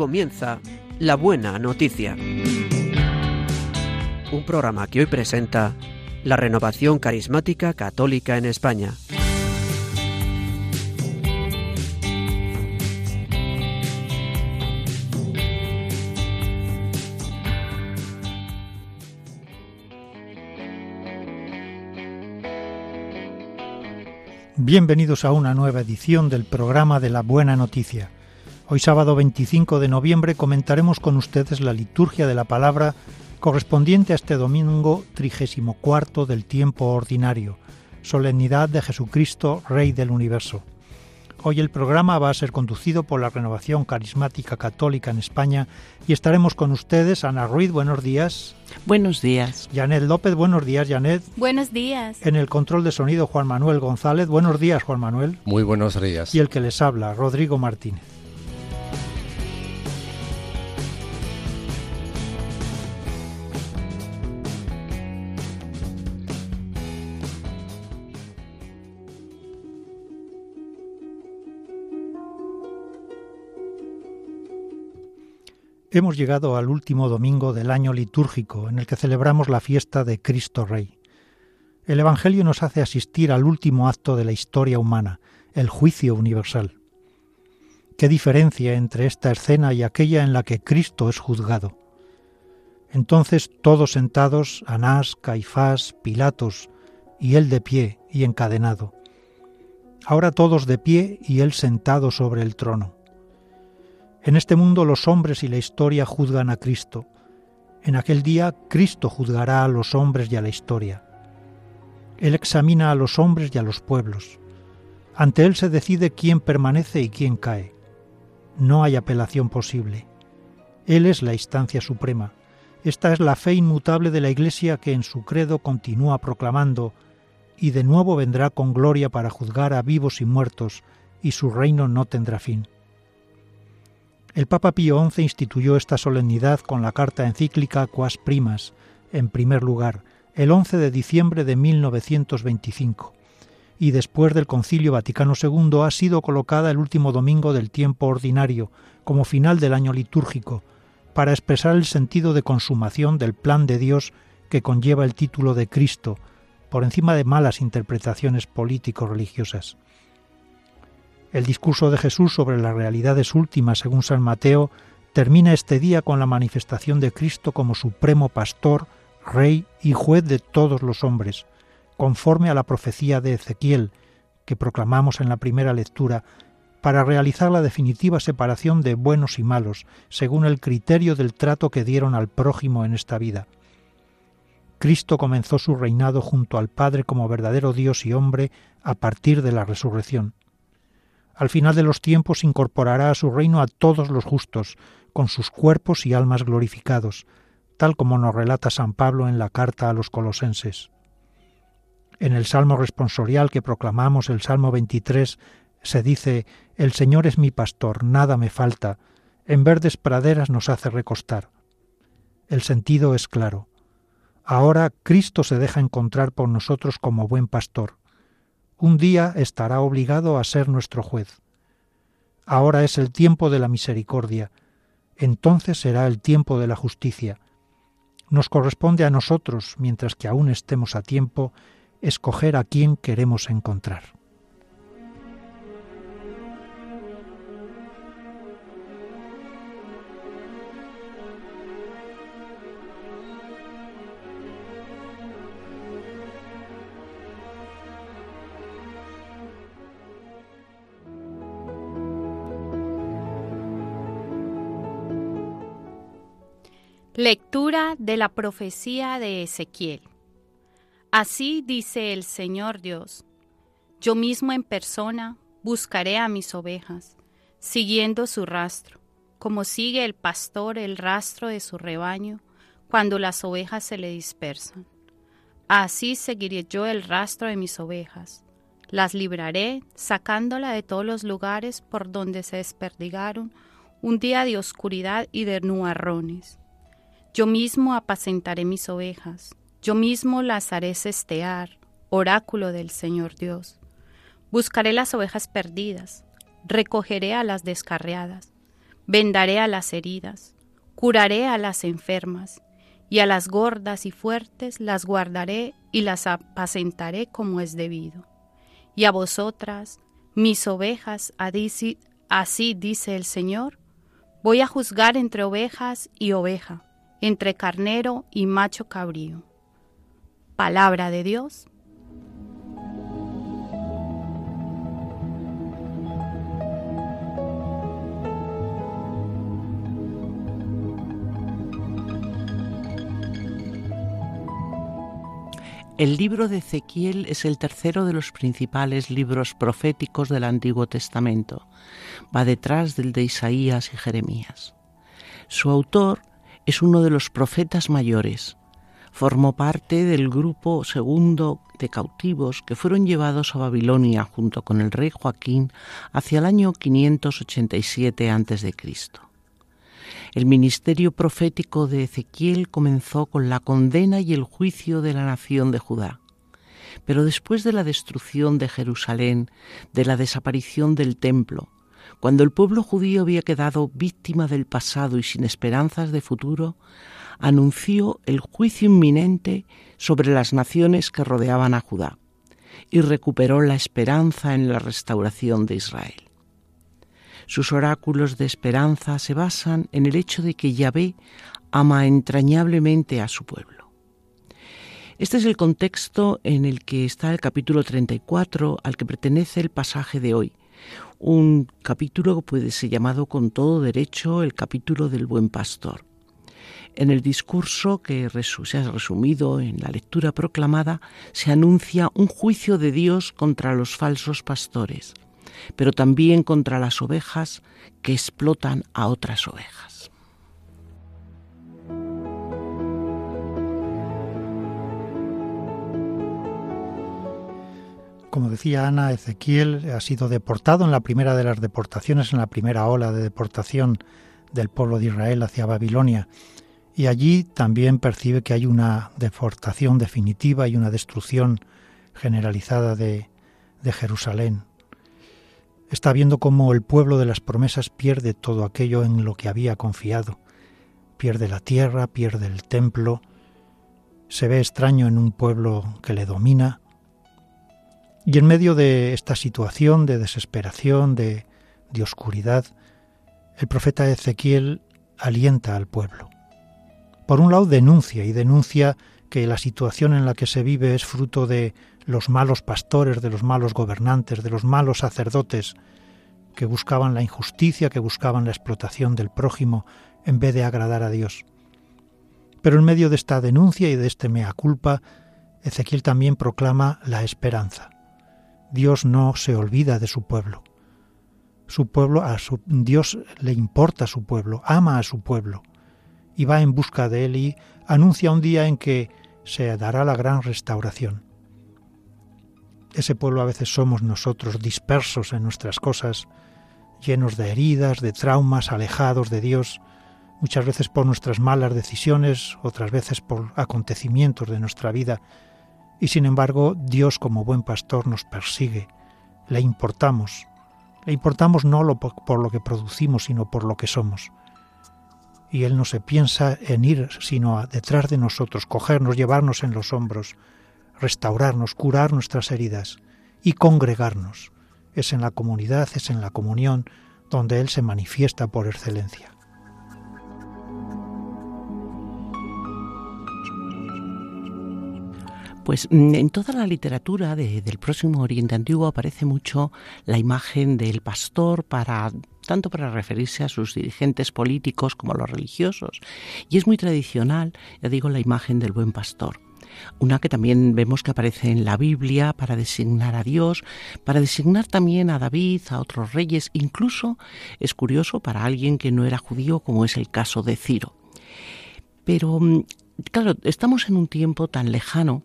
comienza La Buena Noticia. Un programa que hoy presenta la renovación carismática católica en España. Bienvenidos a una nueva edición del programa de la Buena Noticia. Hoy sábado 25 de noviembre comentaremos con ustedes la liturgia de la palabra correspondiente a este domingo 34 del tiempo ordinario, solemnidad de Jesucristo, Rey del Universo. Hoy el programa va a ser conducido por la Renovación Carismática Católica en España y estaremos con ustedes. Ana Ruiz, buenos días. Buenos días. Janet López, buenos días, Janet. Buenos días. En el control de sonido, Juan Manuel González. Buenos días, Juan Manuel. Muy buenos días. Y el que les habla, Rodrigo Martínez. Hemos llegado al último domingo del año litúrgico en el que celebramos la fiesta de Cristo Rey. El Evangelio nos hace asistir al último acto de la historia humana, el juicio universal. ¿Qué diferencia entre esta escena y aquella en la que Cristo es juzgado? Entonces todos sentados, Anás, Caifás, Pilatos, y él de pie y encadenado. Ahora todos de pie y él sentado sobre el trono. En este mundo los hombres y la historia juzgan a Cristo. En aquel día Cristo juzgará a los hombres y a la historia. Él examina a los hombres y a los pueblos. Ante Él se decide quién permanece y quién cae. No hay apelación posible. Él es la instancia suprema. Esta es la fe inmutable de la Iglesia que en su credo continúa proclamando, y de nuevo vendrá con gloria para juzgar a vivos y muertos, y su reino no tendrá fin. El Papa Pío XI instituyó esta solemnidad con la carta encíclica Quas Primas, en primer lugar, el 11 de diciembre de 1925, y después del Concilio Vaticano II ha sido colocada el último domingo del tiempo ordinario, como final del año litúrgico, para expresar el sentido de consumación del plan de Dios que conlleva el título de Cristo, por encima de malas interpretaciones político-religiosas. El discurso de Jesús sobre las realidades últimas según San Mateo termina este día con la manifestación de Cristo como supremo pastor, rey y juez de todos los hombres, conforme a la profecía de Ezequiel, que proclamamos en la primera lectura, para realizar la definitiva separación de buenos y malos, según el criterio del trato que dieron al prójimo en esta vida. Cristo comenzó su reinado junto al Padre como verdadero Dios y hombre a partir de la resurrección. Al final de los tiempos incorporará a su reino a todos los justos, con sus cuerpos y almas glorificados, tal como nos relata San Pablo en la carta a los colosenses. En el Salmo responsorial que proclamamos, el Salmo 23, se dice, El Señor es mi pastor, nada me falta, en verdes praderas nos hace recostar. El sentido es claro. Ahora Cristo se deja encontrar por nosotros como buen pastor un día estará obligado a ser nuestro juez. Ahora es el tiempo de la misericordia, entonces será el tiempo de la justicia. Nos corresponde a nosotros, mientras que aún estemos a tiempo, escoger a quién queremos encontrar. Lectura de la profecía de Ezequiel. Así dice el Señor Dios, yo mismo en persona buscaré a mis ovejas, siguiendo su rastro, como sigue el pastor el rastro de su rebaño cuando las ovejas se le dispersan. Así seguiré yo el rastro de mis ovejas. Las libraré, sacándola de todos los lugares por donde se desperdigaron un día de oscuridad y de nubarrones yo mismo apacentaré mis ovejas, yo mismo las haré cestear, oráculo del Señor Dios. Buscaré las ovejas perdidas, recogeré a las descarriadas, vendaré a las heridas, curaré a las enfermas, y a las gordas y fuertes las guardaré y las apacentaré como es debido. Y a vosotras, mis ovejas, así dice el Señor, voy a juzgar entre ovejas y oveja, entre carnero y macho cabrío. Palabra de Dios. El libro de Ezequiel es el tercero de los principales libros proféticos del Antiguo Testamento. Va detrás del de Isaías y Jeremías. Su autor es uno de los profetas mayores. Formó parte del grupo segundo de cautivos que fueron llevados a Babilonia junto con el rey Joaquín hacia el año 587 a.C. El ministerio profético de Ezequiel comenzó con la condena y el juicio de la nación de Judá. Pero después de la destrucción de Jerusalén, de la desaparición del templo, cuando el pueblo judío había quedado víctima del pasado y sin esperanzas de futuro, anunció el juicio inminente sobre las naciones que rodeaban a Judá y recuperó la esperanza en la restauración de Israel. Sus oráculos de esperanza se basan en el hecho de que Yahvé ama entrañablemente a su pueblo. Este es el contexto en el que está el capítulo 34 al que pertenece el pasaje de hoy, un capítulo que puede ser llamado con todo derecho el capítulo del buen pastor. En el discurso que se ha resumido en la lectura proclamada se anuncia un juicio de Dios contra los falsos pastores pero también contra las ovejas que explotan a otras ovejas. Como decía Ana, Ezequiel ha sido deportado en la primera de las deportaciones, en la primera ola de deportación del pueblo de Israel hacia Babilonia. Y allí también percibe que hay una deportación definitiva y una destrucción generalizada de, de Jerusalén. Está viendo cómo el pueblo de las promesas pierde todo aquello en lo que había confiado. Pierde la tierra, pierde el templo, se ve extraño en un pueblo que le domina. Y en medio de esta situación de desesperación, de, de oscuridad, el profeta Ezequiel alienta al pueblo. Por un lado denuncia y denuncia que la situación en la que se vive es fruto de los malos pastores, de los malos gobernantes, de los malos sacerdotes, que buscaban la injusticia, que buscaban la explotación del prójimo, en vez de agradar a Dios. Pero en medio de esta denuncia y de este mea culpa, Ezequiel también proclama la esperanza. Dios no se olvida de su pueblo. Su pueblo, a su, Dios le importa a su pueblo, ama a su pueblo, y va en busca de él y anuncia un día en que se dará la gran restauración. Ese pueblo a veces somos nosotros dispersos en nuestras cosas, llenos de heridas, de traumas, alejados de Dios, muchas veces por nuestras malas decisiones, otras veces por acontecimientos de nuestra vida, y sin embargo Dios como buen pastor nos persigue, le importamos, le importamos no por lo que producimos, sino por lo que somos y Él no se piensa en ir sino detrás de nosotros, cogernos, llevarnos en los hombros, restaurarnos, curar nuestras heridas y congregarnos. Es en la comunidad, es en la comunión donde Él se manifiesta por excelencia. Pues mm, en toda la literatura del próximo Oriente Antiguo aparece mucho la imagen del pastor para tanto para referirse a sus dirigentes políticos como a los religiosos. Y es muy tradicional, ya digo, la imagen del buen pastor. Una que también vemos que aparece en la Biblia para designar a Dios, para designar también a David, a otros reyes, incluso es curioso para alguien que no era judío como es el caso de Ciro. Pero mm, claro, estamos en un tiempo tan lejano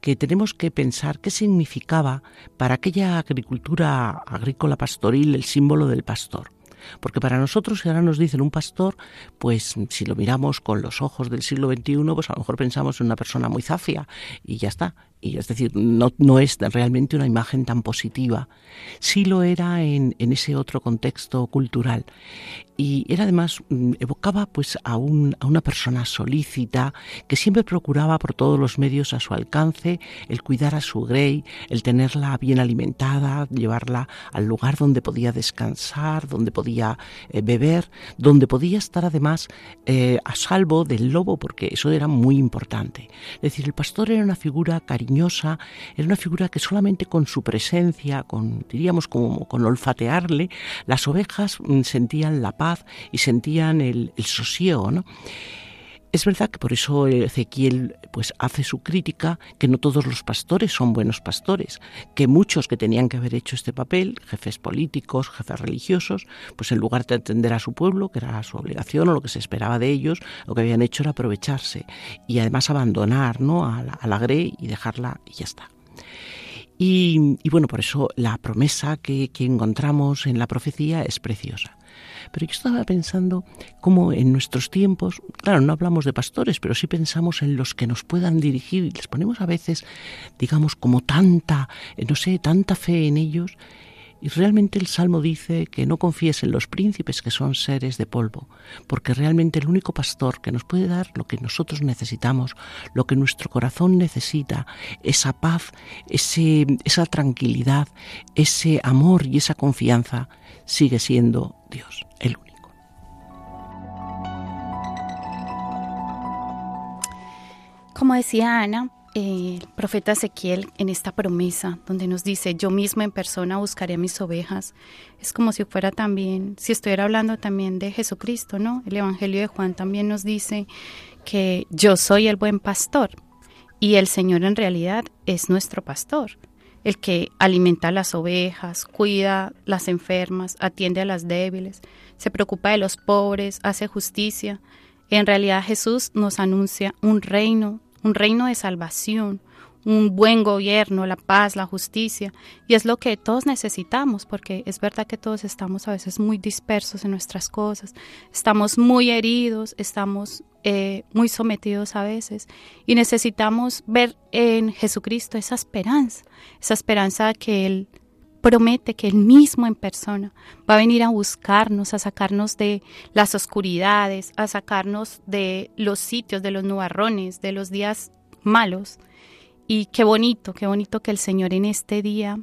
que tenemos que pensar qué significaba para aquella agricultura agrícola pastoril el símbolo del pastor. Porque para nosotros, si ahora nos dicen un pastor, pues si lo miramos con los ojos del siglo XXI, pues a lo mejor pensamos en una persona muy zafia y ya está. Y es decir, no, no, es realmente una imagen tan positiva. Sí lo era en, en, ese otro contexto cultural. Y era además, mm, evocaba pues a, un, a una persona solícita que siempre procuraba por todos los medios a su alcance el cuidar a su Grey, el tenerla bien alimentada, llevarla al lugar donde podía descansar, donde podía eh, beber, donde podía estar además eh, a salvo del lobo, porque eso era muy importante. Es decir, el pastor era una figura cariñosa era una figura que solamente con su presencia, con diríamos como con olfatearle, las ovejas mm, sentían la paz y sentían el, el sosiego. Es verdad que por eso Ezequiel pues hace su crítica que no todos los pastores son buenos pastores, que muchos que tenían que haber hecho este papel, jefes políticos, jefes religiosos, pues en lugar de atender a su pueblo, que era su obligación o lo que se esperaba de ellos, lo que habían hecho era aprovecharse y además abandonar ¿no? a, la, a la Grey y dejarla y ya está. Y, y, bueno, por eso la promesa que, que encontramos en la profecía es preciosa. Pero yo estaba pensando cómo en nuestros tiempos, claro, no hablamos de pastores, pero sí pensamos en los que nos puedan dirigir y les ponemos a veces, digamos, como tanta, eh, no sé, tanta fe en ellos. Y realmente el Salmo dice que no confíes en los príncipes que son seres de polvo, porque realmente el único pastor que nos puede dar lo que nosotros necesitamos, lo que nuestro corazón necesita, esa paz, ese, esa tranquilidad, ese amor y esa confianza, sigue siendo Dios, el único. Como decía Ana, el profeta Ezequiel en esta promesa donde nos dice, yo mismo en persona buscaré a mis ovejas, es como si fuera también, si estuviera hablando también de Jesucristo, ¿no? El Evangelio de Juan también nos dice que yo soy el buen pastor y el Señor en realidad es nuestro pastor el que alimenta a las ovejas, cuida las enfermas, atiende a las débiles, se preocupa de los pobres, hace justicia. En realidad Jesús nos anuncia un reino, un reino de salvación, un buen gobierno, la paz, la justicia. Y es lo que todos necesitamos, porque es verdad que todos estamos a veces muy dispersos en nuestras cosas, estamos muy heridos, estamos eh, muy sometidos a veces y necesitamos ver en Jesucristo esa esperanza, esa esperanza que Él promete que Él mismo en persona va a venir a buscarnos, a sacarnos de las oscuridades, a sacarnos de los sitios, de los nubarrones, de los días malos. Y qué bonito, qué bonito que el Señor en este día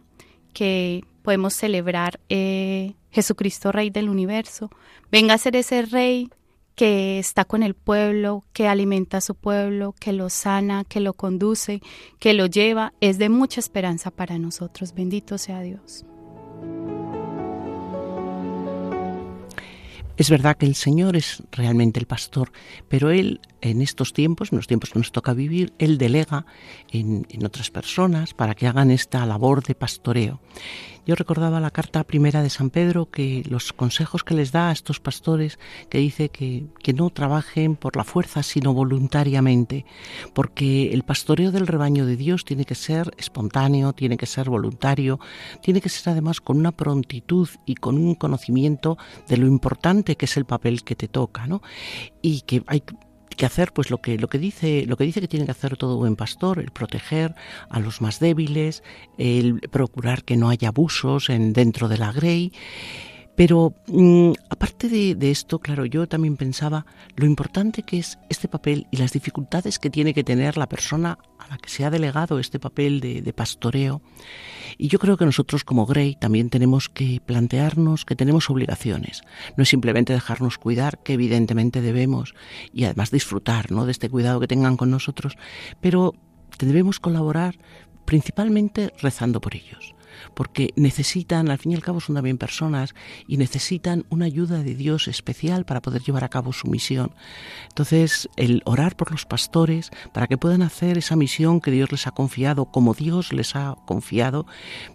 que podemos celebrar eh, Jesucristo Rey del universo, venga a ser ese Rey que está con el pueblo, que alimenta a su pueblo, que lo sana, que lo conduce, que lo lleva, es de mucha esperanza para nosotros. Bendito sea Dios. Es verdad que el Señor es realmente el pastor, pero Él en estos tiempos, en los tiempos que nos toca vivir, Él delega en, en otras personas para que hagan esta labor de pastoreo. Yo recordaba la carta primera de San Pedro, que los consejos que les da a estos pastores, que dice que, que no trabajen por la fuerza, sino voluntariamente, porque el pastoreo del rebaño de Dios tiene que ser espontáneo, tiene que ser voluntario, tiene que ser además con una prontitud y con un conocimiento de lo importante que es el papel que te toca, ¿no? Y que hay que hacer pues lo que lo que dice lo que dice que tiene que hacer todo buen pastor el proteger a los más débiles el procurar que no haya abusos en dentro de la grey pero mm, aparte de, esto, claro, yo también pensaba lo importante que es este papel y las dificultades que tiene que tener la persona a la que se ha delegado este papel de, de pastoreo. Y yo creo que nosotros como Grey también tenemos que plantearnos que tenemos obligaciones. No es simplemente dejarnos cuidar, que evidentemente debemos, y además disfrutar ¿no? de este cuidado que tengan con nosotros, pero debemos colaborar principalmente rezando por ellos porque necesitan, al fin y al cabo son también personas y necesitan una ayuda de Dios especial para poder llevar a cabo su misión. Entonces, el orar por los pastores para que puedan hacer esa misión que Dios les ha confiado, como Dios les ha confiado,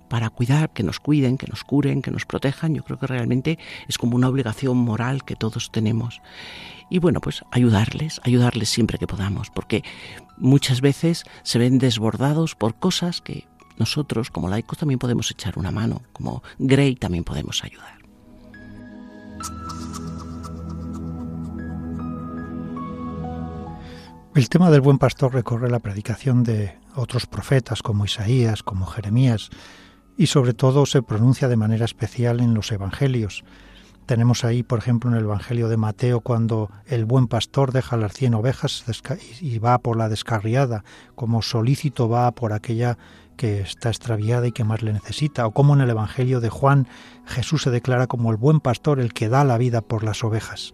para cuidar, que nos cuiden, que nos curen, que nos protejan, yo creo que realmente es como una obligación moral que todos tenemos. Y bueno, pues ayudarles, ayudarles siempre que podamos, porque muchas veces se ven desbordados por cosas que nosotros como laicos también podemos echar una mano, como Grey también podemos ayudar. El tema del buen pastor recorre la predicación de otros profetas como Isaías, como Jeremías, y sobre todo se pronuncia de manera especial en los evangelios. Tenemos ahí, por ejemplo, en el Evangelio de Mateo, cuando el buen pastor deja las cien ovejas y va por la descarriada, como solícito va por aquella que está extraviada y que más le necesita, o como en el Evangelio de Juan Jesús se declara como el buen pastor, el que da la vida por las ovejas.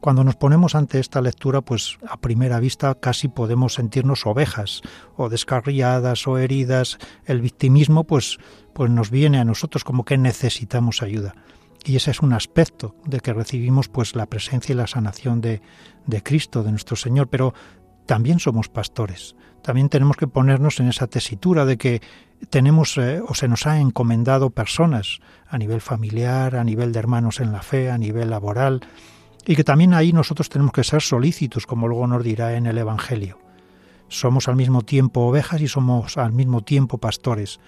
Cuando nos ponemos ante esta lectura, pues a primera vista casi podemos sentirnos ovejas, o descarriadas, o heridas. El victimismo, pues, pues nos viene a nosotros como que necesitamos ayuda. Y ese es un aspecto de que recibimos pues la presencia y la sanación de, de Cristo, de nuestro Señor. Pero también somos pastores. También tenemos que ponernos en esa tesitura de que tenemos eh, o se nos ha encomendado personas a nivel familiar, a nivel de hermanos en la fe, a nivel laboral, y que también ahí nosotros tenemos que ser solícitos, como luego nos dirá en el Evangelio. Somos al mismo tiempo ovejas y somos al mismo tiempo pastores.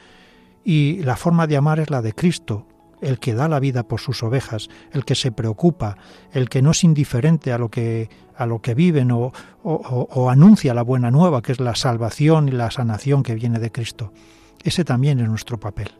Y la forma de amar es la de Cristo, el que da la vida por sus ovejas, el que se preocupa, el que no es indiferente a lo que, a lo que viven o, o anuncia la buena nueva, que es la salvación y la sanación que viene de Cristo. Ese también es nuestro papel.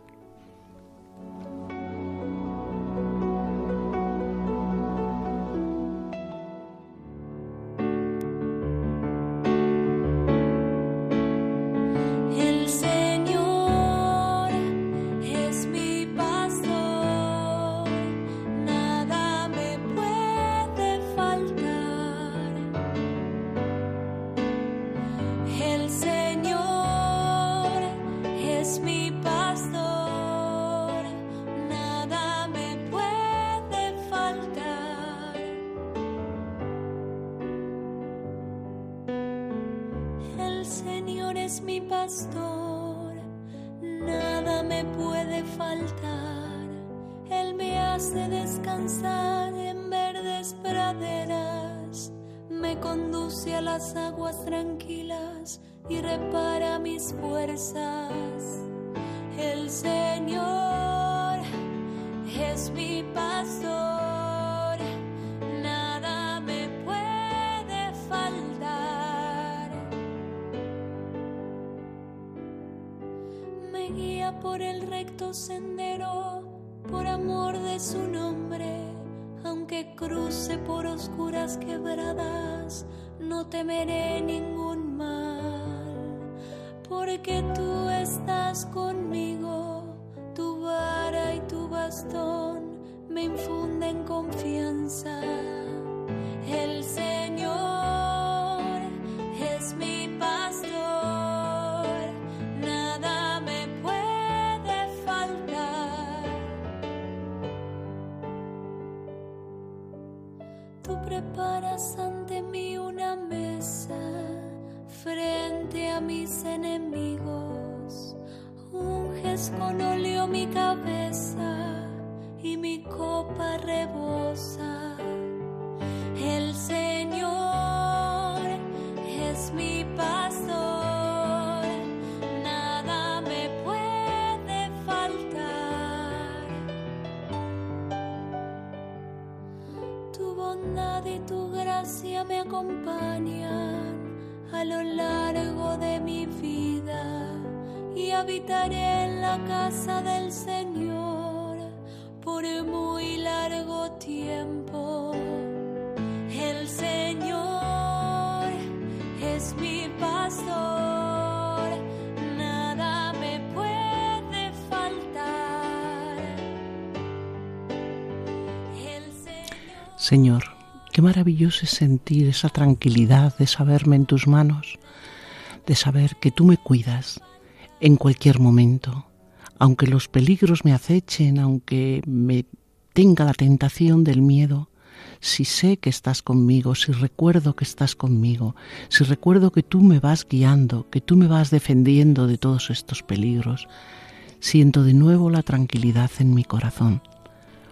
pastor, nada me puede faltar. Él me hace descansar en verdes praderas, me conduce a las aguas tranquilas y repara mis fuerzas. El Señor es mi Padre. Por el recto sendero, por amor de su nombre. Aunque cruce por oscuras quebradas, no temeré ningún mal, porque tú estás conmigo, tu vara y tu bastón me infunden confianza. Frente a mis enemigos. Unges con óleo mi cabeza y mi copa rebosa. El Señor es mi pastor, nada me puede a lo largo de mi vida y habitaré en la casa del Señor por muy largo tiempo. El Señor es mi pastor, nada me puede faltar. Señor Qué maravilloso es sentir esa tranquilidad de saberme en tus manos, de saber que tú me cuidas en cualquier momento, aunque los peligros me acechen, aunque me tenga la tentación del miedo, si sé que estás conmigo, si recuerdo que estás conmigo, si recuerdo que tú me vas guiando, que tú me vas defendiendo de todos estos peligros, siento de nuevo la tranquilidad en mi corazón,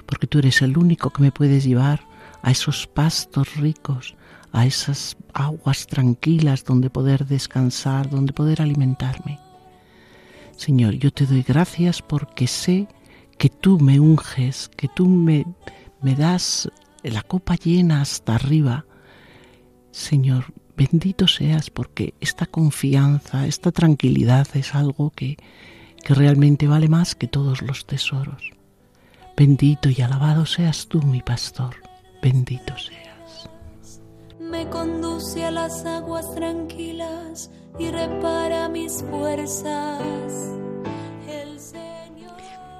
porque tú eres el único que me puedes llevar a esos pastos ricos, a esas aguas tranquilas donde poder descansar, donde poder alimentarme. Señor, yo te doy gracias porque sé que tú me unges, que tú me, me das la copa llena hasta arriba. Señor, Bendito seas porque esta confianza, esta tranquilidad es algo que, que realmente vale más que todos los tesoros. Bendito y alabado seas tú, mi pastor. Bendito seas. Me conduce a las aguas tranquilas y repara mis fuerzas.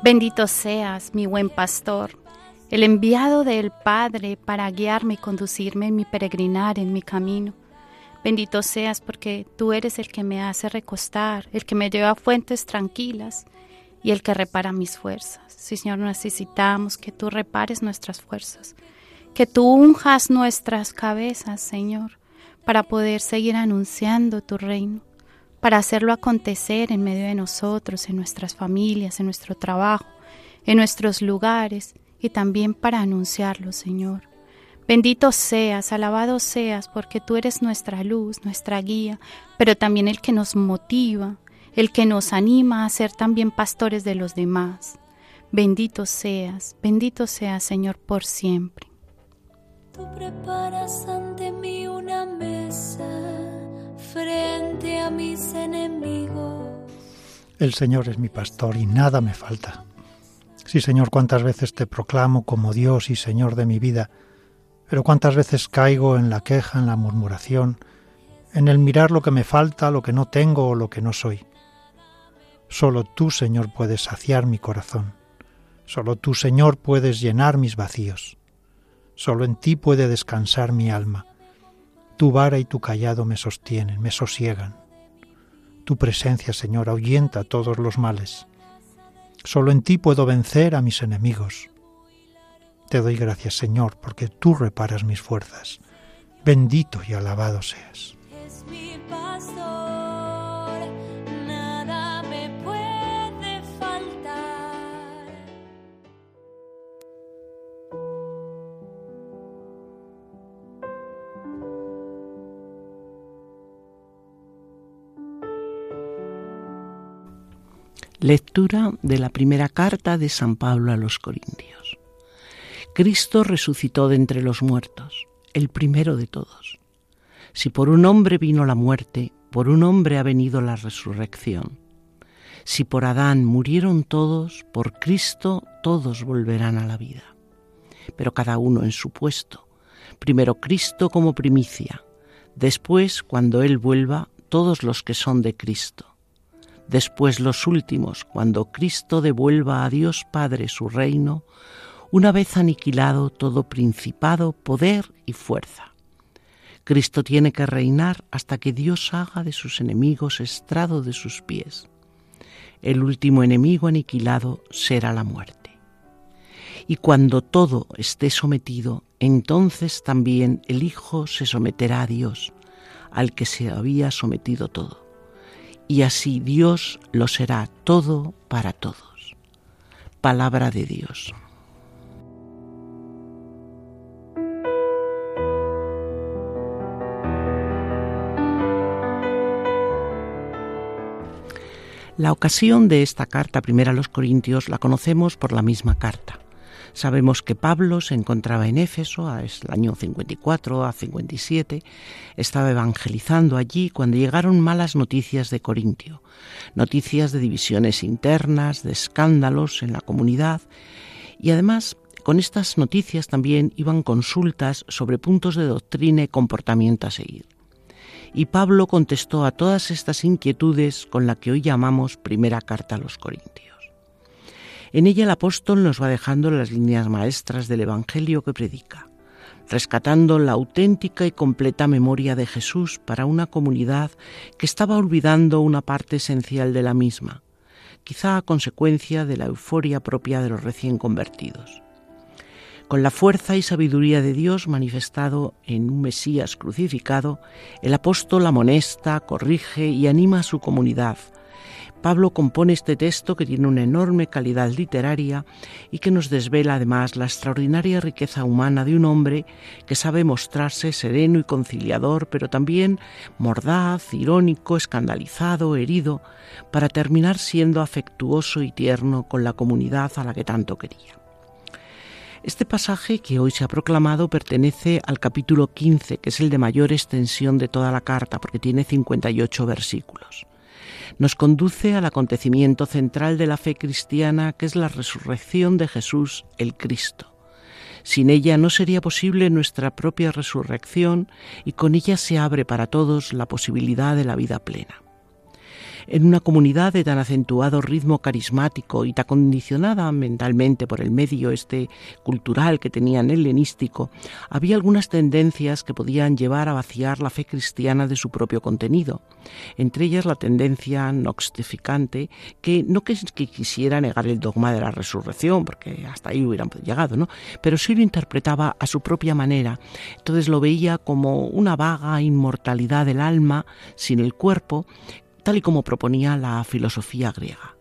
Bendito seas, mi buen pastor, el enviado del Padre para guiarme y conducirme en mi peregrinar, en mi camino. Bendito seas porque tú eres el que me hace recostar, el que me lleva a fuentes tranquilas y el que repara mis fuerzas. Señor, necesitamos que tú repares nuestras fuerzas, que tú unjas nuestras cabezas, Señor, para poder seguir anunciando tu reino para hacerlo acontecer en medio de nosotros, en nuestras familias, en nuestro trabajo, en nuestros lugares y también para anunciarlo, Señor. Bendito seas, alabado seas, porque tú eres nuestra luz, nuestra guía, pero también el que nos motiva, el que nos anima a ser también pastores de los demás. Bendito seas, bendito seas, Señor, por siempre. Tú preparas ante mí una mesa frente a mis enemigos. El Señor es mi pastor y nada me falta. Sí, Señor, cuántas veces te proclamo como Dios y Señor de mi vida, pero cuántas veces caigo en la queja, en la murmuración, en el mirar lo que me falta, lo que no tengo o lo que no soy. Solo tú, Señor, puedes saciar mi corazón. Solo tú, Señor, puedes llenar mis vacíos. Solo en ti puede descansar mi alma. Tu vara y tu callado me sostienen, me sosiegan. Tu presencia, Señor, ahuyenta todos los males. Solo en ti puedo vencer a mis enemigos. Te doy gracias, Señor, porque tú reparas mis fuerzas. Bendito y alabado seas. Lectura de la primera carta de San Pablo a los Corintios. Cristo resucitó de entre los muertos, el primero de todos. Si por un hombre vino la muerte, por un hombre ha venido la resurrección. Si por Adán murieron todos, por Cristo todos volverán a la vida. Pero cada uno en su puesto. Primero Cristo como primicia, después, cuando Él vuelva, todos los que son de Cristo después los últimos, cuando Cristo devuelva a Dios Padre su reino, una vez aniquilado todo principado, poder y fuerza. Cristo tiene que reinar hasta que Dios haga de sus enemigos estrado de sus pies. El último enemigo aniquilado será la muerte. Y cuando todo esté sometido, entonces también el Hijo se someterá a Dios, al que se había sometido todo y así Dios lo será todo para todos. Palabra de Dios. La ocasión de esta carta primera a los Corintios la conocemos por la misma carta. Sabemos que Pablo se encontraba en Éfeso, es el año 54 a 57, estaba evangelizando allí cuando llegaron malas noticias de Corintio, noticias de divisiones internas, de escándalos en la comunidad y además con estas noticias también iban consultas sobre puntos de doctrina y comportamiento a seguir. Y Pablo contestó a todas estas inquietudes con la que hoy llamamos primera carta a los Corintios. En ella el apóstol nos va dejando las líneas maestras del Evangelio que predica, rescatando la auténtica y completa memoria de Jesús para una comunidad que estaba olvidando una parte esencial de la misma, quizá a consecuencia de la euforia propia de los recién convertidos. Con la fuerza y sabiduría de Dios manifestado en un Mesías crucificado, el apóstol amonesta, corrige y anima a su comunidad, Pablo compone este texto que tiene una enorme calidad literaria y que nos desvela además la extraordinaria riqueza humana de un hombre que sabe mostrarse sereno y conciliador, pero también mordaz, irónico, escandalizado, herido, para terminar siendo afectuoso y tierno con la comunidad a la que tanto quería. Este pasaje que hoy se ha proclamado pertenece al capítulo 15, que es el de mayor extensión de toda la carta, porque tiene 58 versículos. Nos conduce al acontecimiento central de la fe cristiana, que es la resurrección de Jesús el Cristo. Sin ella no sería posible nuestra propia resurrección y con ella se abre para todos la posibilidad de la vida plena en una comunidad de tan acentuado ritmo carismático y tan condicionada mentalmente por el medio este cultural que tenían helenístico, había algunas tendencias que podían llevar a vaciar la fe cristiana de su propio contenido, entre ellas la tendencia noxtificante que no que, quisiera negar el dogma de la resurrección, porque hasta ahí hubieran llegado, ¿no? Pero sí lo interpretaba a su propia manera. Entonces lo veía como una vaga inmortalidad del alma sin el cuerpo tal y como proponía la filosofía griega.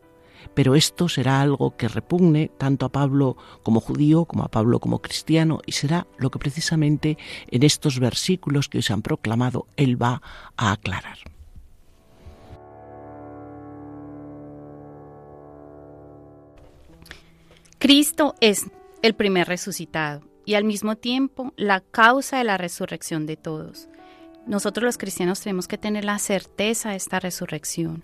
Pero esto será algo que repugne tanto a Pablo como judío, como a Pablo como cristiano, y será lo que precisamente en estos versículos que hoy se han proclamado él va a aclarar. Cristo es el primer resucitado y al mismo tiempo la causa de la resurrección de todos. Nosotros los cristianos tenemos que tener la certeza de esta resurrección,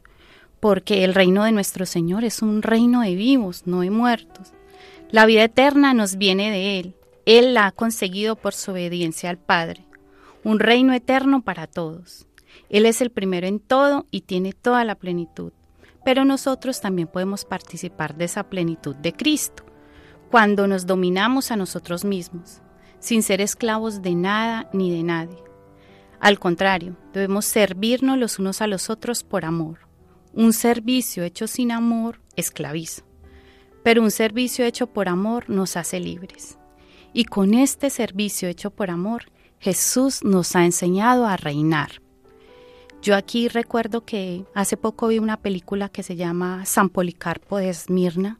porque el reino de nuestro Señor es un reino de vivos, no de muertos. La vida eterna nos viene de Él. Él la ha conseguido por su obediencia al Padre. Un reino eterno para todos. Él es el primero en todo y tiene toda la plenitud. Pero nosotros también podemos participar de esa plenitud de Cristo, cuando nos dominamos a nosotros mismos, sin ser esclavos de nada ni de nadie al contrario, debemos servirnos los unos a los otros por amor. Un servicio hecho sin amor esclaviza, pero un servicio hecho por amor nos hace libres. Y con este servicio hecho por amor, Jesús nos ha enseñado a reinar. Yo aquí recuerdo que hace poco vi una película que se llama San Policarpo de Esmirna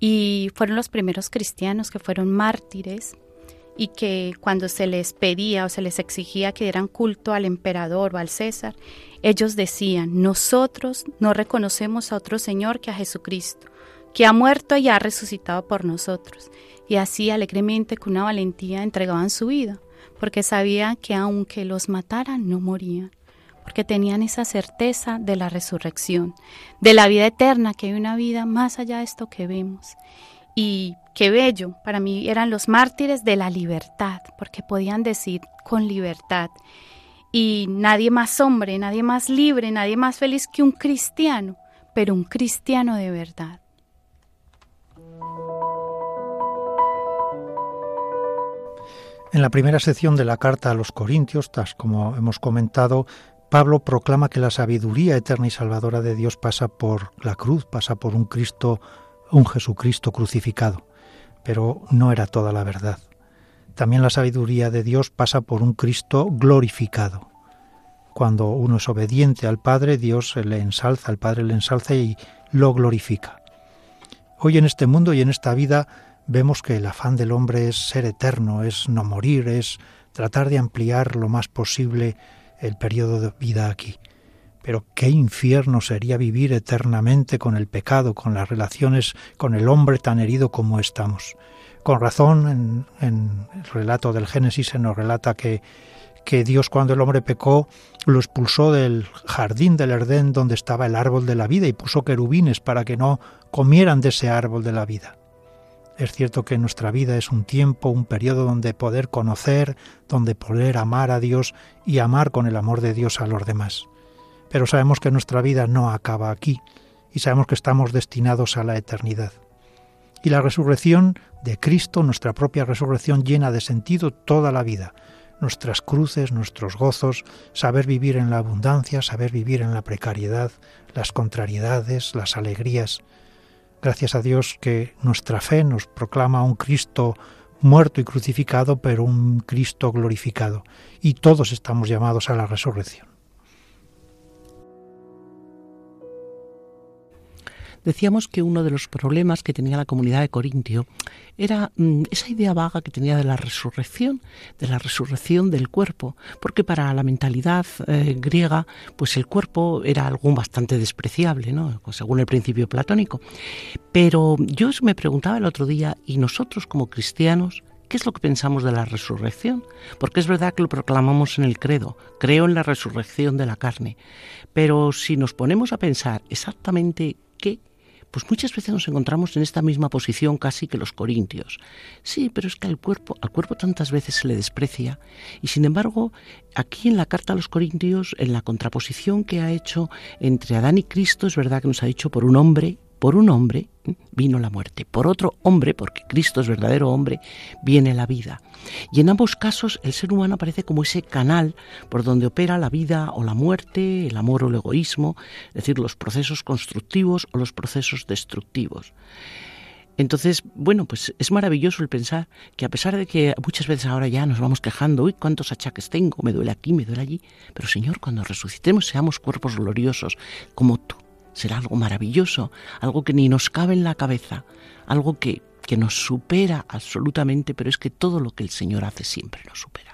y fueron los primeros cristianos que fueron mártires y que cuando se les pedía o se les exigía que dieran culto al emperador o al César, ellos decían, nosotros no reconocemos a otro Señor que a Jesucristo, que ha muerto y ha resucitado por nosotros. Y así alegremente con una valentía entregaban su vida, porque sabían que aunque los mataran no morían, porque tenían esa certeza de la resurrección, de la vida eterna, que hay una vida más allá de esto que vemos. Y qué bello, para mí eran los mártires de la libertad, porque podían decir con libertad. Y nadie más hombre, nadie más libre, nadie más feliz que un cristiano, pero un cristiano de verdad. En la primera sección de la carta a los Corintios, tas como hemos comentado, Pablo proclama que la sabiduría eterna y salvadora de Dios pasa por la cruz, pasa por un Cristo un Jesucristo crucificado, pero no era toda la verdad. También la sabiduría de Dios pasa por un Cristo glorificado. Cuando uno es obediente al Padre, Dios le ensalza, el Padre le ensalza y lo glorifica. Hoy en este mundo y en esta vida vemos que el afán del hombre es ser eterno, es no morir, es tratar de ampliar lo más posible el periodo de vida aquí. Pero qué infierno sería vivir eternamente con el pecado, con las relaciones con el hombre tan herido como estamos. Con razón, en, el relato del Génesis se nos relata que, que Dios cuando el hombre pecó lo expulsó del jardín del Edén donde estaba el árbol de la vida y puso querubines para que no comieran de ese árbol de la vida. Es cierto que nuestra vida es un tiempo, un periodo donde poder conocer, donde poder amar a Dios y amar con el amor de Dios a los demás pero sabemos que nuestra vida no acaba aquí y sabemos que estamos destinados a la eternidad. Y la resurrección de Cristo, nuestra propia resurrección, llena de sentido toda la vida, nuestras cruces, nuestros gozos, saber vivir en la abundancia, saber vivir en la precariedad, las contrariedades, las alegrías. Gracias a Dios que nuestra fe nos proclama un Cristo muerto y crucificado, pero un Cristo glorificado, y todos estamos llamados a la resurrección. Decíamos que uno de los problemas que tenía la comunidad de Corintio era mm, esa idea vaga que tenía de la resurrección, de la resurrección del cuerpo, porque para la mentalidad eh, griega, pues el cuerpo era algo bastante despreciable, ¿no? según el principio platónico. Pero yo me preguntaba el otro día, ¿y nosotros como cristianos ¿Qué es lo que pensamos de la resurrección? Porque es verdad que lo proclamamos en el credo, creo en la resurrección de la carne, pero si nos ponemos a pensar exactamente qué pues muchas veces nos encontramos en esta misma posición casi que los corintios. Sí, pero es que al cuerpo, al cuerpo tantas veces se le desprecia y sin embargo, aquí en la carta a los corintios, en la contraposición que ha hecho entre Adán y Cristo, es verdad que nos ha dicho por un hombre por un hombre vino la muerte, por otro hombre, porque Cristo es verdadero hombre, viene la vida. Y en ambos casos el ser humano aparece como ese canal por donde opera la vida o la muerte, el amor o el egoísmo, es decir, los procesos constructivos o los procesos destructivos. Entonces, bueno, pues es maravilloso el pensar que a pesar de que muchas veces ahora ya nos vamos quejando, uy, cuántos achaques tengo, me duele aquí, me duele allí, pero Señor, cuando resucitemos seamos cuerpos gloriosos, como tú, será algo maravilloso, algo que ni nos cabe en la cabeza, algo que, que nos supera absolutamente, pero es que todo lo que el Señor hace siempre nos supera.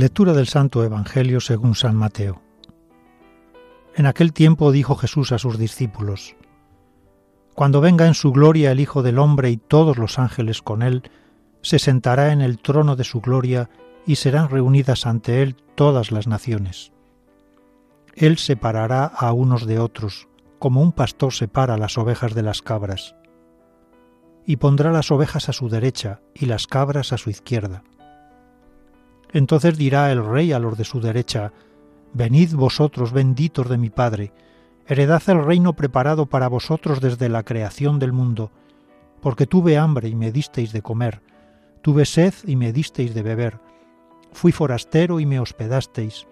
Lectura del Santo Evangelio según San Mateo. En aquel tiempo dijo Jesús a sus discípulos, Cuando venga en su gloria el Hijo del Hombre y todos los ángeles con él, se sentará en el trono de su gloria y serán reunidas ante él todas las naciones. Él separará a unos de otros, como un pastor separa las ovejas de las cabras, y pondrá las ovejas a su derecha y las cabras a su izquierda. Entonces dirá el rey a los de su derecha, Venid vosotros benditos de mi Padre, heredad el reino preparado para vosotros desde la creación del mundo, porque tuve hambre y me disteis de comer, tuve sed y me disteis de beber, fui forastero y me hospedasteis,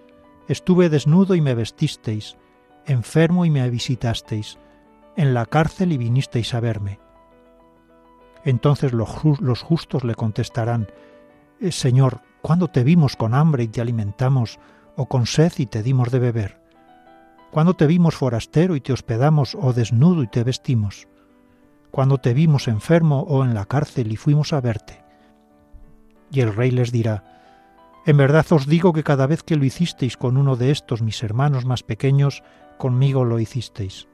estuve desnudo y me vestisteis, enfermo y me visitasteis, en la cárcel y vinisteis a verme. Entonces los ju- los justos le contestarán, "Eh, Señor, ¿cuándo te vimos con hambre y te alimentamos, o con sed y te dimos de beber? ¿Cuándo te vimos forastero y te hospedamos, o desnudo y te vestimos? ¿Cuándo te vimos enfermo o en la cárcel y fuimos a verte? Y el rey les dirá, En verdad os digo que cada vez que lo hicisteis con uno de estos mis hermanos más pequeños, conmigo lo hicisteis.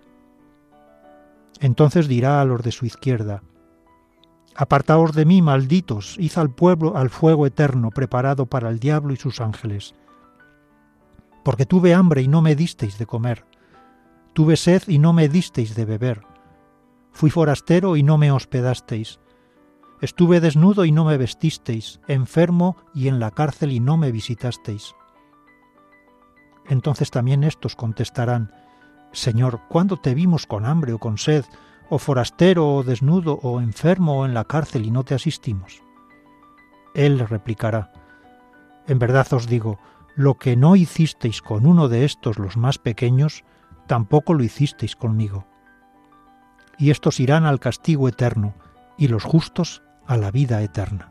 Entonces dirá a los de su izquierda, Apartaos de mí, malditos, id al pueblo al fuego eterno preparado para el diablo y sus ángeles. Porque tuve hambre y no me disteis de comer, tuve sed y no me disteis de beber, fui forastero y no me hospedasteis, estuve desnudo y no me vestisteis, enfermo y en la cárcel y no me visitasteis. Entonces también estos contestarán, Señor, ¿cuándo te vimos con hambre o con sed, o forastero o desnudo o enfermo o en la cárcel y no te asistimos? Él replicará, En verdad os digo, lo que no hicisteis con uno de estos los más pequeños, tampoco lo hicisteis conmigo. Y estos irán al castigo eterno, y los justos a la vida eterna.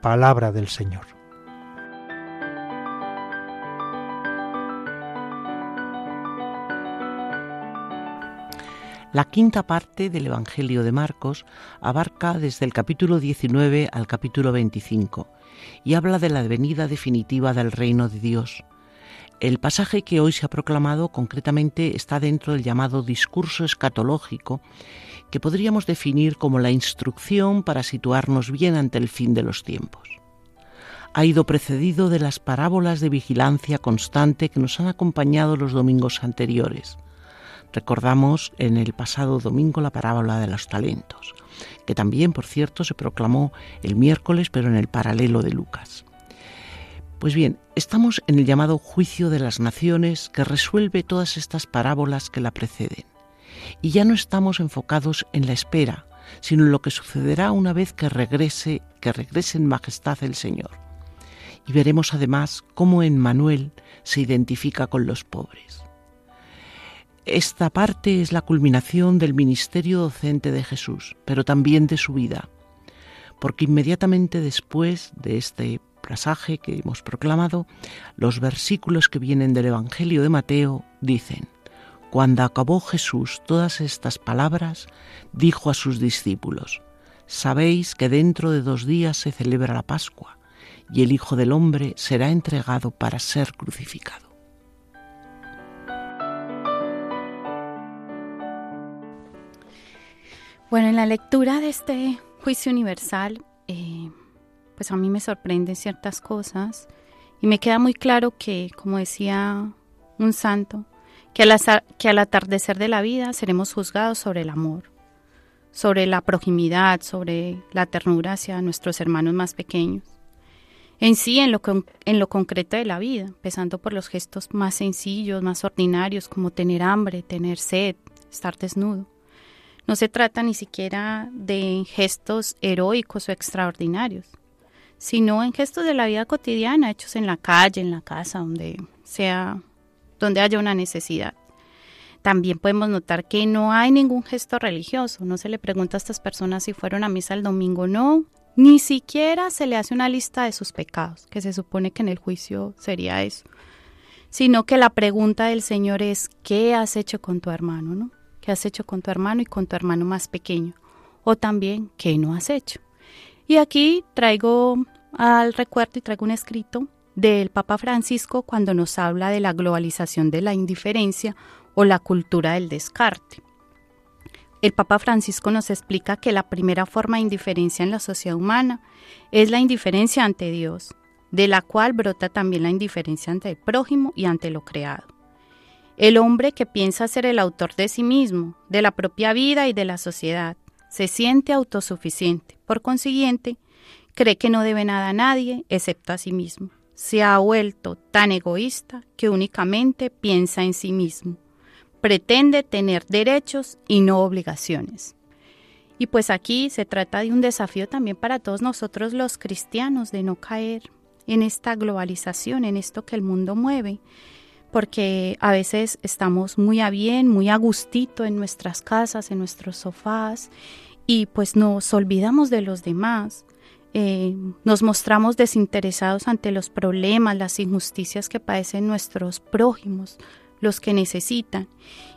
Palabra del Señor. La quinta parte del Evangelio de Marcos abarca desde el capítulo 19 al capítulo 25 y habla de la venida definitiva del reino de Dios. El pasaje que hoy se ha proclamado concretamente está dentro del llamado discurso escatológico, que podríamos definir como la instrucción para situarnos bien ante el fin de los tiempos. Ha ido precedido de las parábolas de vigilancia constante que nos han acompañado los domingos anteriores. Recordamos en el pasado domingo la parábola de los talentos, que también, por cierto, se proclamó el miércoles, pero en el paralelo de Lucas. Pues bien, estamos en el llamado juicio de las naciones que resuelve todas estas parábolas que la preceden. Y ya no estamos enfocados en la espera, sino en lo que sucederá una vez que regrese, que regrese en majestad el Señor. Y veremos además cómo en Manuel se identifica con los pobres. Esta parte es la culminación del ministerio docente de Jesús, pero también de su vida, porque inmediatamente después de este pasaje que hemos proclamado, los versículos que vienen del Evangelio de Mateo dicen, Cuando acabó Jesús todas estas palabras, dijo a sus discípulos, Sabéis que dentro de dos días se celebra la Pascua, y el Hijo del Hombre será entregado para ser crucificado. Bueno, en la lectura de este juicio universal, eh, pues a mí me sorprenden ciertas cosas y me queda muy claro que, como decía un santo, que al, atardecer de la vida seremos juzgados sobre el amor, sobre la proximidad, sobre la ternura hacia nuestros hermanos más pequeños. En sí, en lo, en lo concreto de la vida, empezando por los gestos más sencillos, más ordinarios, como tener hambre, tener sed, estar desnudo. No se trata ni siquiera de gestos heroicos o extraordinarios, sino en gestos de la vida cotidiana, hechos en la calle, en la casa, donde sea, donde haya una necesidad. También podemos notar que no hay ningún gesto religioso. No se le pregunta a estas personas si fueron a misa el domingo, no. Ni siquiera se le hace una lista de sus pecados, que se supone que en el juicio sería eso. Sino que la pregunta del Señor es, ¿qué has hecho con tu hermano? ¿no? ¿Qué has hecho con tu hermano y con tu hermano más pequeño? O también, ¿qué no has hecho? Y aquí traigo al recuerdo y traigo un escrito del Papa Francisco cuando nos habla de la globalización de la indiferencia o la cultura del descarte. El Papa Francisco nos explica que la primera forma de indiferencia en la sociedad humana es la indiferencia ante Dios, de la cual brota también la indiferencia ante el prójimo y ante lo creado. El hombre que piensa ser el autor de sí mismo, de la propia vida y de la sociedad, se siente autosuficiente. Por consiguiente, cree que no debe nada a nadie excepto a sí mismo. se ha vuelto tan egoísta que únicamente piensa en sí mismo. Pretende tener derechos y no obligaciones. Y pues aquí se trata de un desafío también para todos nosotros los cristianos de no caer en esta globalización, en esto que el mundo mueve, porque a veces estamos muy a bien, muy a gustito en nuestras casas, en nuestros sofás, y pues nos olvidamos de los demás. Eh, nos mostramos desinteresados ante los problemas, las injusticias que padecen nuestros prójimos, los que necesitan.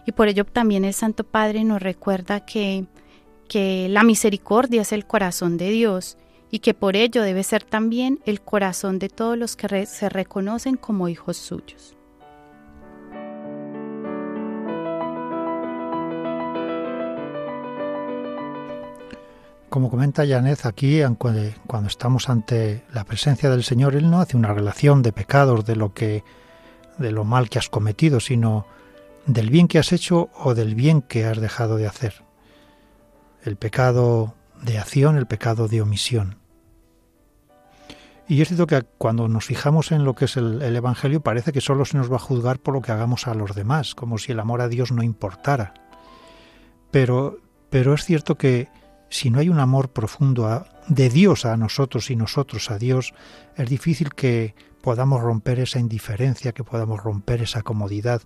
Y por ello también el Santo Padre nos recuerda que, que la misericordia es el corazón de Dios y que por ello debe ser también el corazón de todos los que se reconocen como hijos suyos. Como comenta Janet, aquí cuando estamos ante la presencia del Señor, Él no hace una relación de pecados, de lo que, de lo mal que has cometido, sino del bien que has hecho o del bien que has dejado de hacer. El pecado de acción, el pecado de omisión. Y es cierto que cuando nos fijamos en lo que es el, el Evangelio, parece que solo se nos va a juzgar por lo que hagamos a los demás, como si el amor a Dios no importara. Pero, pero es cierto que si no hay un amor profundo de Dios a nosotros y nosotros a Dios, es difícil que podamos romper esa indiferencia, que podamos romper esa comodidad,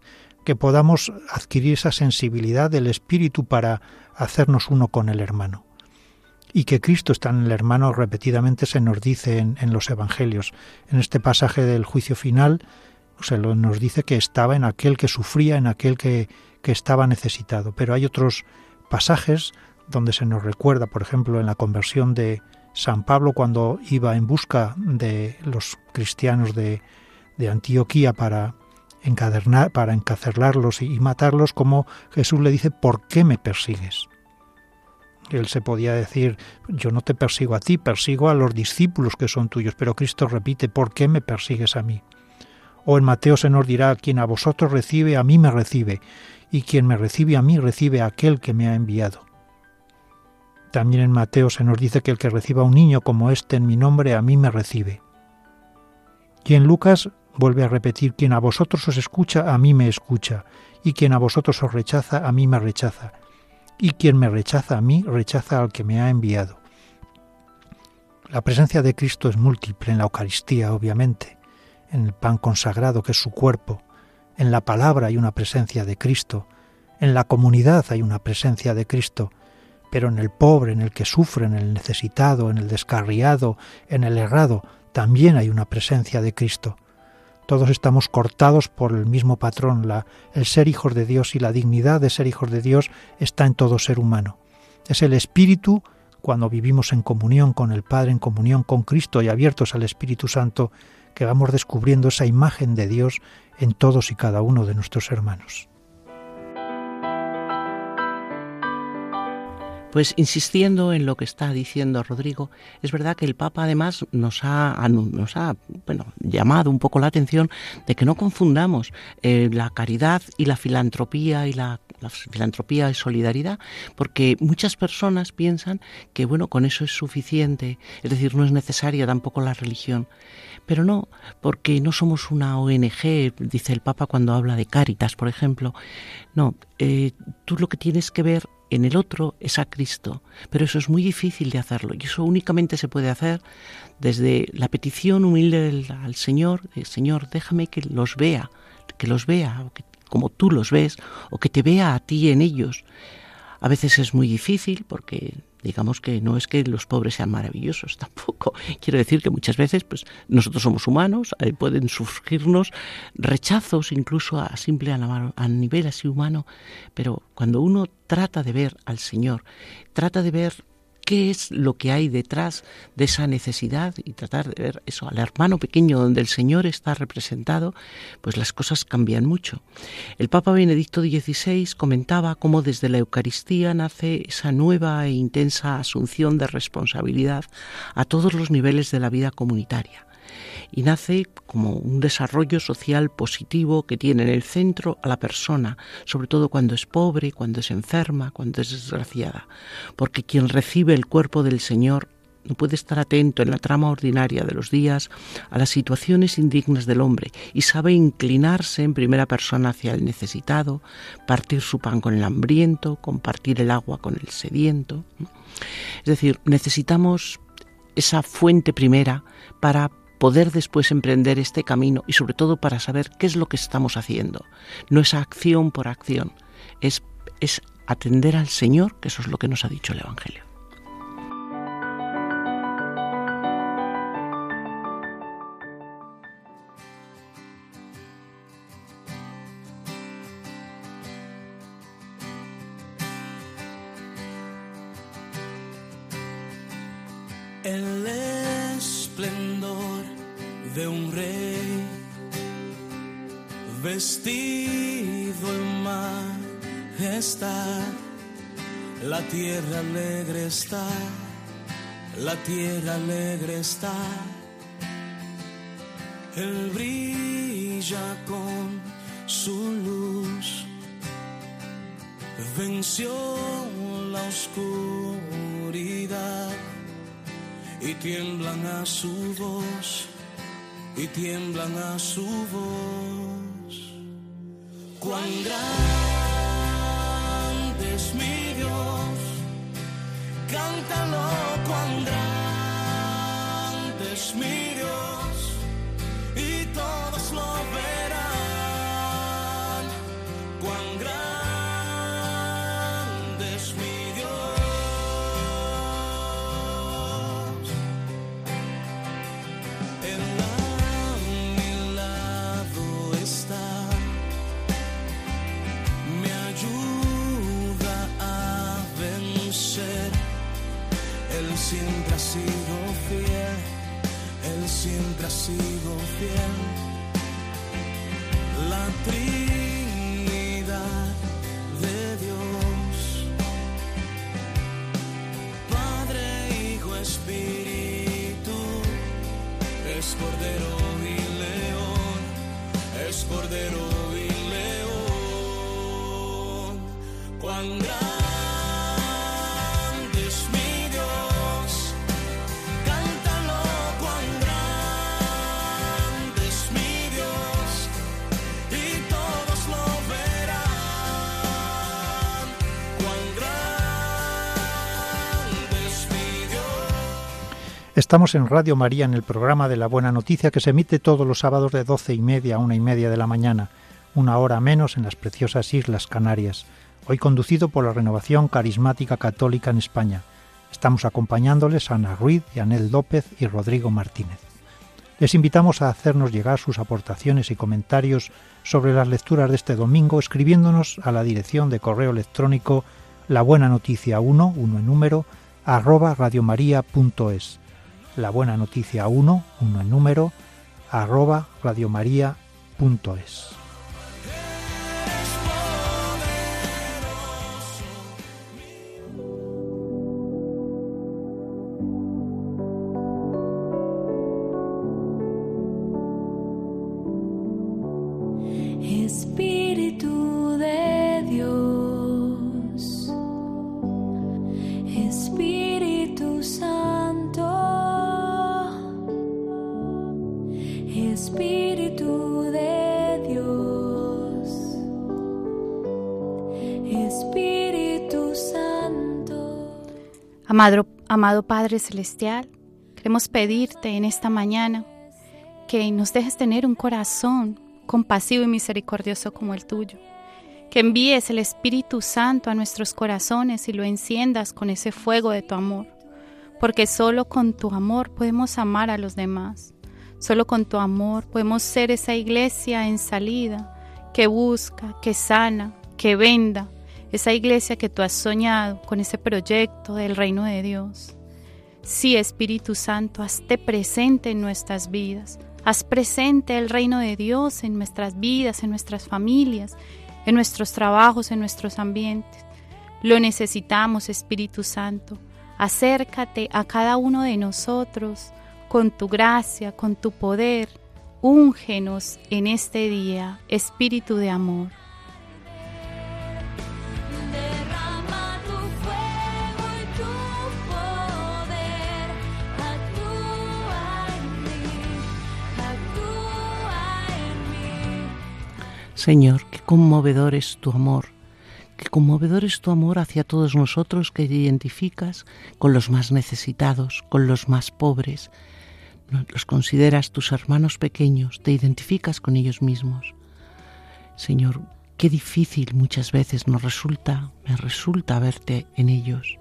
que podamos adquirir esa sensibilidad del Espíritu para hacernos uno con el hermano. Y que Cristo está en el hermano repetidamente se nos dice en, los Evangelios. En este pasaje del juicio final se nos dice que estaba en aquel que sufría, en aquel que, que estaba necesitado. Pero hay otros pasajes donde se nos recuerda, por ejemplo, en la conversión de San Pablo cuando iba en busca de los cristianos de, Antioquía para encadernar, para encarcelarlos y, y matarlos, como Jesús le dice, ¿por qué me persigues? Él se podía decir, yo no te persigo a ti, persigo a los discípulos que son tuyos, pero Cristo repite, ¿por qué me persigues a mí? O en Mateo se nos dirá, quien a vosotros recibe, a mí me recibe, y quien me recibe a mí, recibe a aquel que me ha enviado. También en Mateo se nos dice que el que reciba a un niño como este en mi nombre, a mí me recibe. Y en Lucas vuelve a repetir, quien a vosotros os escucha, a mí me escucha, y quien a vosotros os rechaza, a mí me rechaza, y quien me rechaza a mí, rechaza al que me ha enviado. La presencia de Cristo es múltiple en la Eucaristía, obviamente, en el pan consagrado que es su cuerpo, en la palabra hay una presencia de Cristo, en la comunidad hay una presencia de Cristo, pero en el pobre, en el que sufre, en el necesitado, en el descarriado, en el errado, también hay una presencia de Cristo. Todos estamos cortados por el mismo patrón, la, el ser hijos de Dios y la dignidad de ser hijos de Dios está en todo ser humano. Es el Espíritu, cuando vivimos en comunión con el Padre, en comunión con Cristo y abiertos al Espíritu Santo, que vamos descubriendo esa imagen de Dios en todos y cada uno de nuestros hermanos. Pues insistiendo en lo que está diciendo Rodrigo, es verdad que el Papa además nos ha, nos ha bueno, llamado un poco la atención de que no confundamos eh, la caridad y la filantropía y la, la filantropía y solidaridad, porque muchas personas piensan que bueno, con eso es suficiente, es decir, no es necesaria tampoco la religión. Pero no, porque no somos una ONG, dice el Papa cuando habla de Cáritas, por ejemplo. No, eh, tú lo que tienes que ver en el otro es a Cristo, pero eso es muy difícil de hacerlo y eso únicamente se puede hacer desde la petición humilde al Señor, Señor, déjame que los vea, que los vea, o que- como tú los ves, o que te vea a ti en ellos. A veces es muy difícil porque digamos que no es que los pobres sean maravillosos tampoco. Quiero decir que muchas veces pues nosotros somos humanos, eh, pueden surgirnos rechazos incluso a simple a, a nivel así humano, pero cuando uno trata de ver al Señor, trata de ver qué es lo que hay detrás de esa necesidad y tratar de ver eso al hermano pequeño donde el Señor está representado, pues las cosas cambian mucho. El Papa Benedicto XVI comentaba cómo desde la Eucaristía nace esa nueva e intensa asunción de responsabilidad a todos los niveles de la vida comunitaria y nace como un desarrollo social positivo que tiene en el centro a la persona, sobre todo cuando es pobre, cuando es enferma, cuando es desgraciada, porque quien recibe el cuerpo del Señor no puede estar atento en la trama ordinaria de los días a las situaciones indignas del hombre y sabe inclinarse en primera persona hacia el necesitado, partir su pan con el hambriento, compartir el agua con el sediento. Es decir, necesitamos esa fuente primera para poder después emprender este camino y sobre todo para saber qué es lo que estamos haciendo. No es acción por acción, es, es atender al Señor, que eso es lo que nos ha dicho el Evangelio. De un rey vestido en majestad. La tierra alegre está, la tierra alegre está. Él brilla con su luz, venció la oscuridad y tiemblan a su voz, y tiemblan a su voz. Cuán grande es mi Dios, cántalo, cuán grande es mi Dios, sido fiel, Él siempre ha sido fiel. La Trinidad Estamos en Radio María en el programa de la Buena Noticia que se emite todos los sábados de doce y media a una y media de la mañana, una hora menos en las preciosas Islas Canarias. Hoy conducido por la Renovación Carismática Católica en España. Estamos acompañándoles Ana Ruiz, Yanel López y Rodrigo Martínez. Les invitamos a hacernos llegar sus aportaciones y comentarios sobre las lecturas de este domingo escribiéndonos a la dirección de correo electrónico la buena noticia 1, 1 en número, arroba radiomaria.es. La buena noticia 1, 1 en número, arroba radiomaria.es. Amado, Padre Celestial, queremos pedirte en esta mañana que nos dejes tener un corazón compasivo y misericordioso como el tuyo, que envíes el Espíritu Santo a nuestros corazones y lo enciendas con ese fuego de tu amor, porque solo con tu amor podemos amar a los demás, solo con tu amor podemos ser esa iglesia en salida que busca, que sana, que venda, esa iglesia que tú has soñado con ese proyecto del reino de Dios. Sí, Espíritu Santo, hazte presente en nuestras vidas. Haz presente el reino de Dios en nuestras vidas, en nuestras familias, en nuestros trabajos, en nuestros ambientes. Lo necesitamos, Espíritu Santo. Acércate a cada uno de nosotros con tu gracia, con tu poder. Úngenos en este día, Espíritu de amor. Señor, qué conmovedor es tu amor, qué conmovedor es tu amor hacia todos nosotros que te identificas con los más necesitados, con los más pobres. Los consideras tus hermanos pequeños, te identificas con ellos mismos. Señor, qué difícil muchas veces nos resulta, me resulta verte en ellos.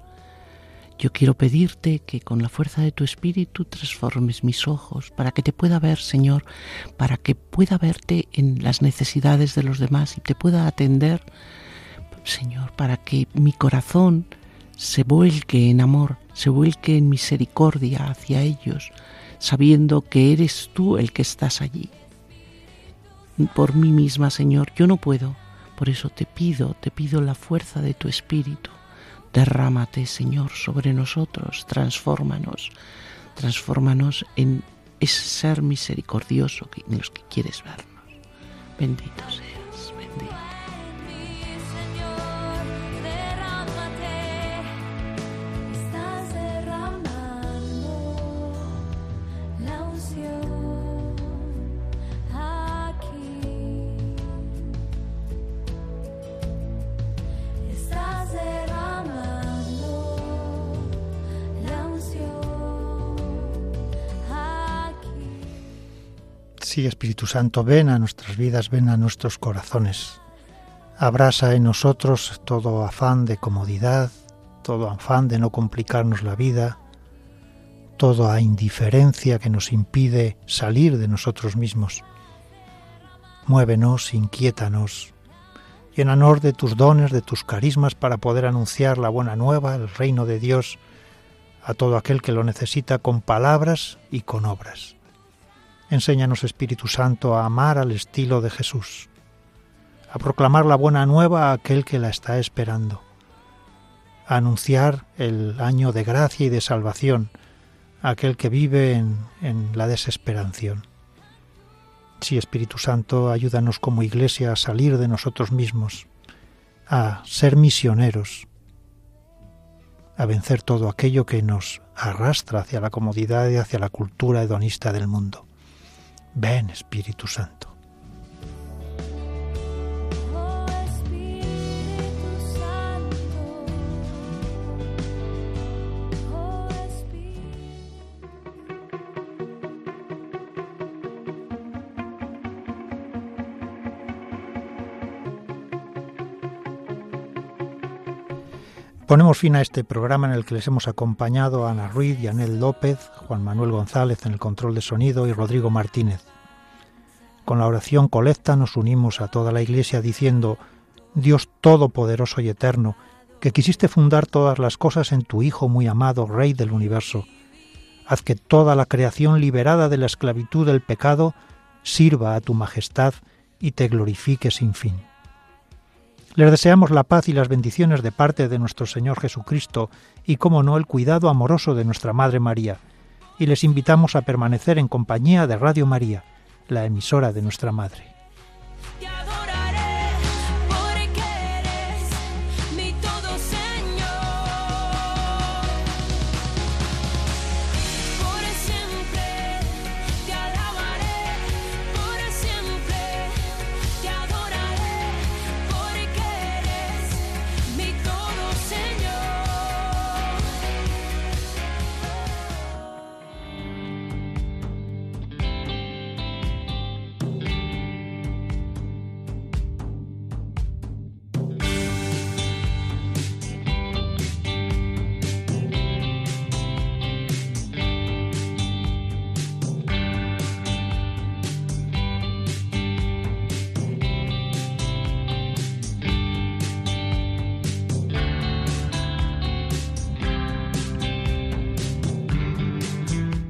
Yo quiero pedirte que con la fuerza de tu espíritu transformes mis ojos para que te pueda ver, Señor, para que pueda verte en las necesidades de los demás y te pueda atender, Señor, para que mi corazón se vuelque en amor, se vuelque en misericordia hacia ellos, sabiendo que eres tú el que estás allí. Por mí misma, Señor, yo no puedo, por eso te pido, te pido la fuerza de tu espíritu Derrámate, Señor, sobre nosotros, transfórmanos, transfórmanos en ese ser misericordioso en los que quieres vernos. Bendito seas, bendito. Sí, Espíritu Santo, ven a nuestras vidas, ven a nuestros corazones. Abrasa en nosotros todo afán de comodidad, todo afán de no complicarnos la vida, toda indiferencia que nos impide salir de nosotros mismos. Muévenos, inquiétanos, llénanos de tus dones, de tus carismas para poder anunciar la buena nueva, el reino de Dios, a todo aquel que lo necesita con palabras y con obras. Enséñanos, Espíritu Santo, a amar al estilo de Jesús, a proclamar la buena nueva a aquel que la está esperando, a anunciar el año de gracia y de salvación a aquel que vive en, la desesperación. Sí, Espíritu Santo, ayúdanos como iglesia a salir de nosotros mismos, a ser misioneros, a vencer todo aquello que nos arrastra hacia la comodidad y hacia la cultura hedonista del mundo. Ven, Espíritu Santo. Ponemos fin a este programa en el que les hemos acompañado a Ana Ruiz, Yanel López, Juan Manuel González en el control de sonido y Rodrigo Martínez. Con la oración colecta nos unimos a toda la Iglesia diciendo, Dios Todopoderoso y Eterno, que quisiste fundar todas las cosas en tu Hijo muy amado, Rey del universo, haz que toda la creación liberada de la esclavitud del pecado sirva a tu majestad y te glorifique sin fin. Les deseamos la paz y las bendiciones de parte de nuestro Señor Jesucristo y, como no, el cuidado amoroso de nuestra Madre María. Y les invitamos a permanecer en compañía de Radio María, la emisora de nuestra Madre.